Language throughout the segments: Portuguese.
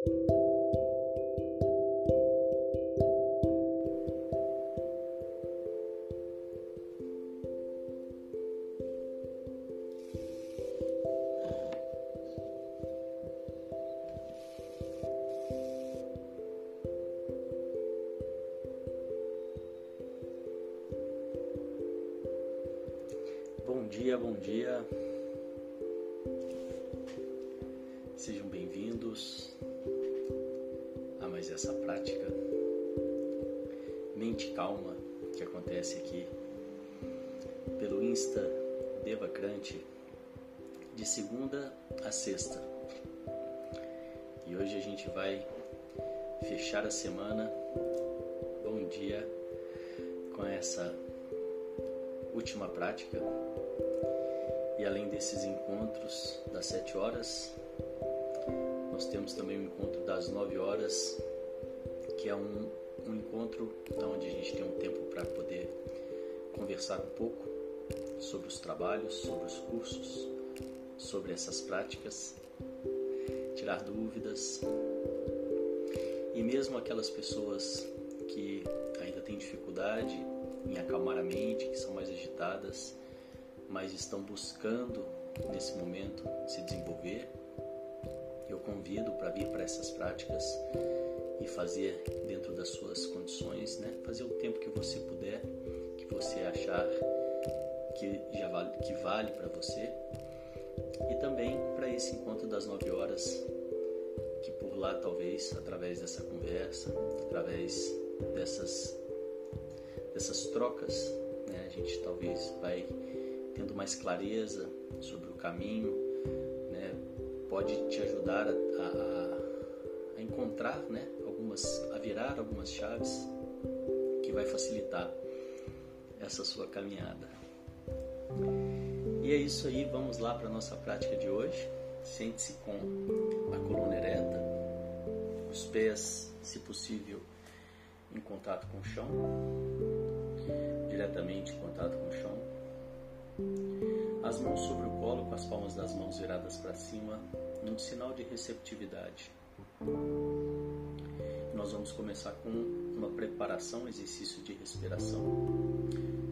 Bom dia, bom dia. Devacrante de segunda a sexta. E hoje a gente vai fechar a semana. Bom dia com essa última prática. E além desses encontros das 7 horas, nós temos também o encontro das 9 horas, que é um, um encontro onde a gente tem um tempo para poder conversar um pouco sobre os trabalhos, sobre os cursos, sobre essas práticas, tirar dúvidas. E mesmo aquelas pessoas que ainda têm dificuldade em acalmar a mente, que são mais agitadas, mas estão buscando nesse momento se desenvolver, eu convido para vir para essas práticas e fazer dentro das suas condições, né? Fazer o tempo que você puder, que você achar que já vale, que vale para você. E também para esse encontro das 9 horas, que por lá talvez através dessa conversa, através dessas dessas trocas, né, a gente talvez vai tendo mais clareza sobre o caminho, né, pode te ajudar a, a, a encontrar, né, algumas, a virar algumas chaves que vai facilitar essa sua caminhada. E é isso aí, vamos lá para a nossa prática de hoje. Sente-se com a coluna ereta, os pés, se possível, em contato com o chão, diretamente em contato com o chão. As mãos sobre o colo, com as palmas das mãos viradas para cima, num sinal de receptividade. Nós vamos começar com uma preparação, um exercício de respiração.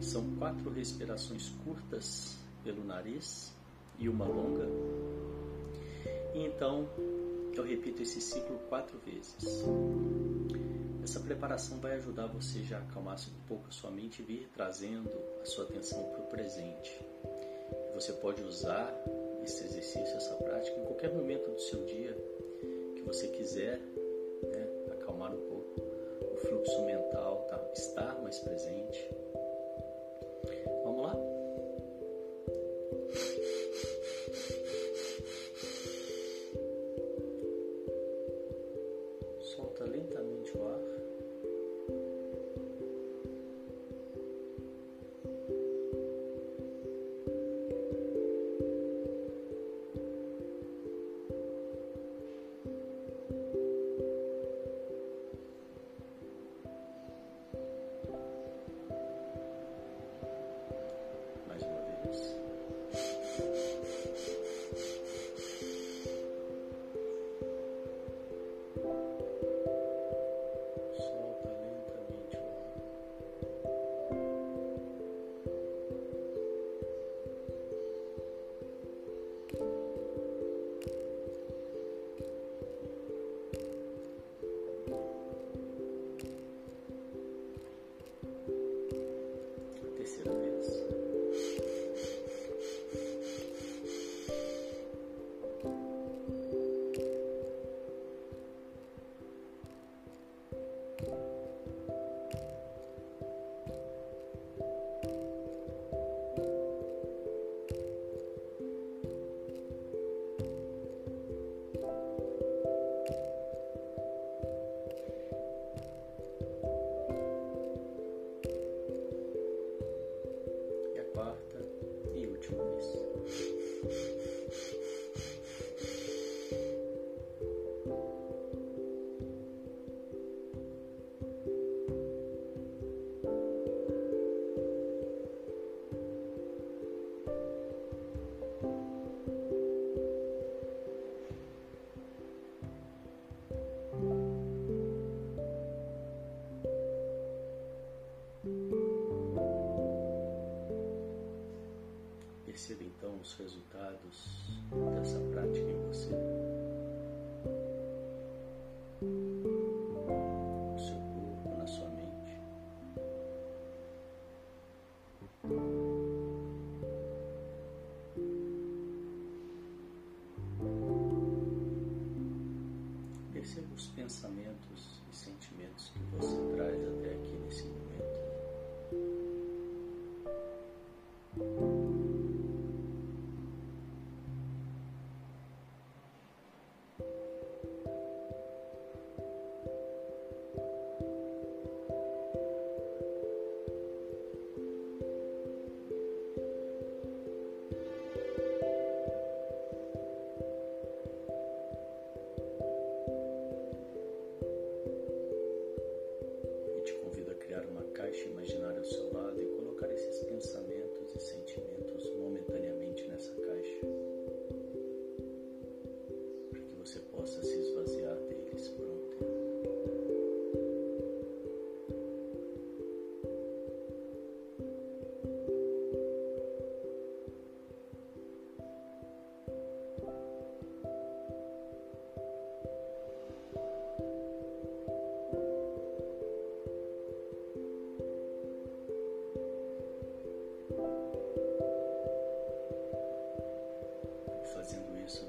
São quatro respirações curtas pelo nariz e uma longa. E então eu repito esse ciclo quatro vezes. Essa preparação vai ajudar você já a acalmar um pouco a sua mente e vir trazendo a sua atenção para o presente. Você pode usar esse exercício, essa prática em qualquer momento do seu dia que você quiser fluxo mental, tá? estar mais presente. pecados. Yes,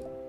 you.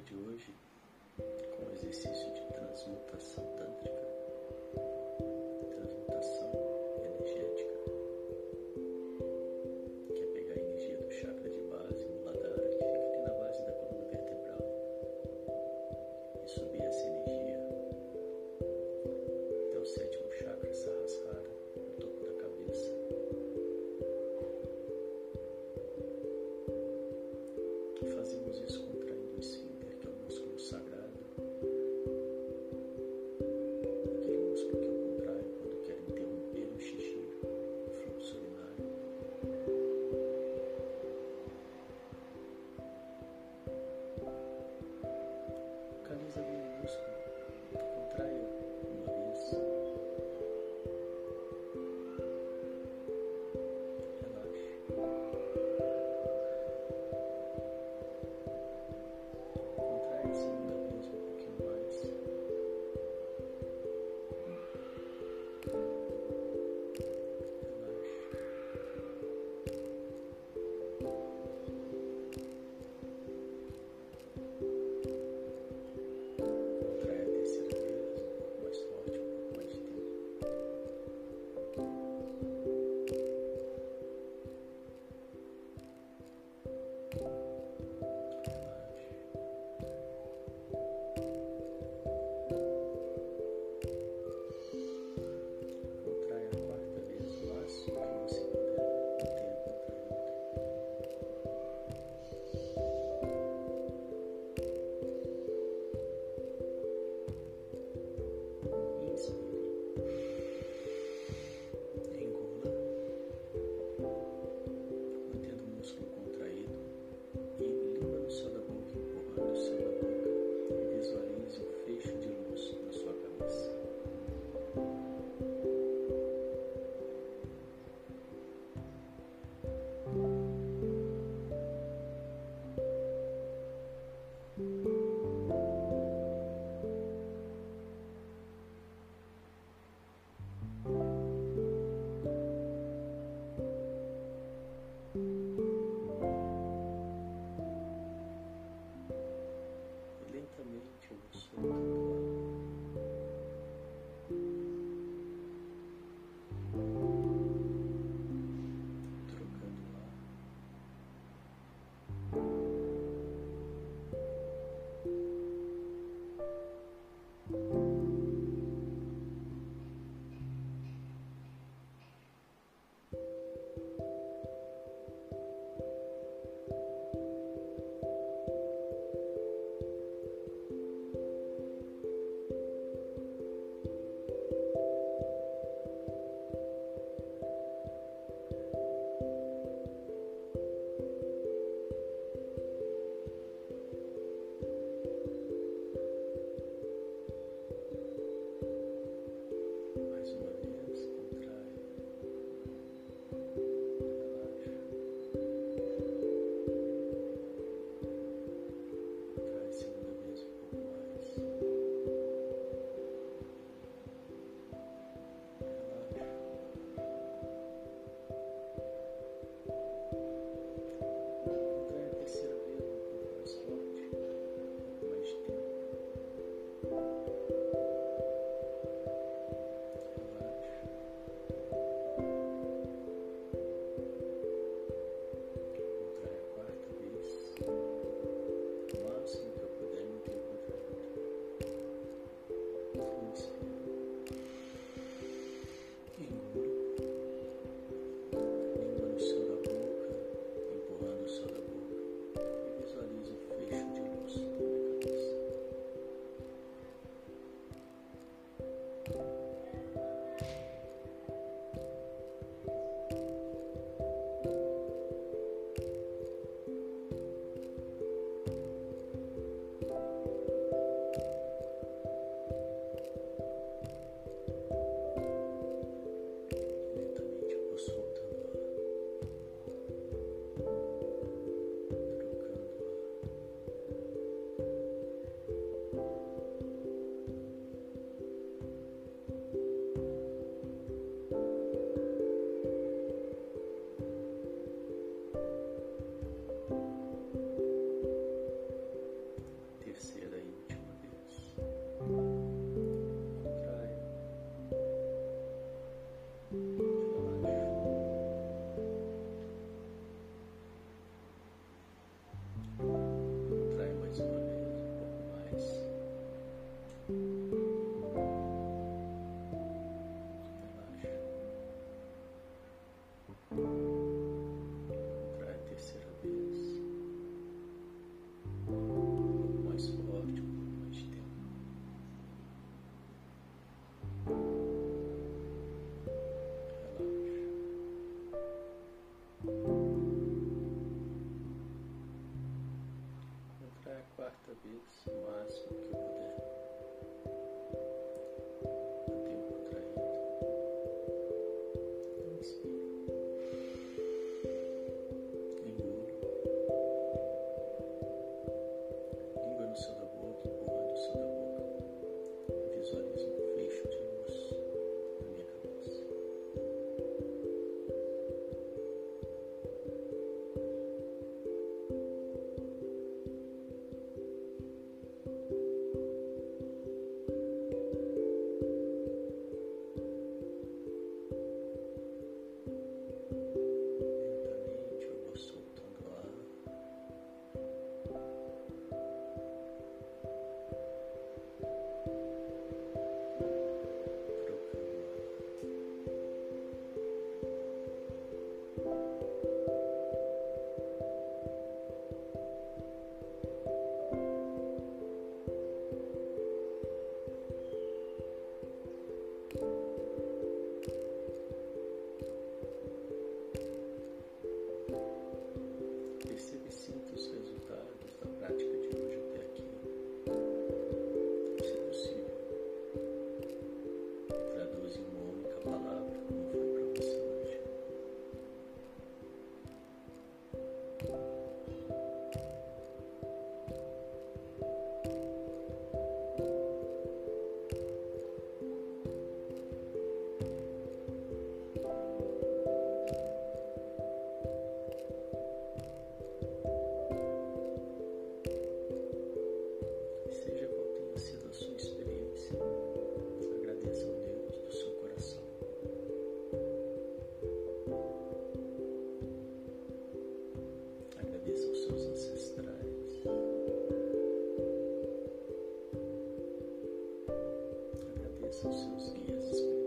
De hoje com o exercício de transmutação tântrica, Yes, so scared.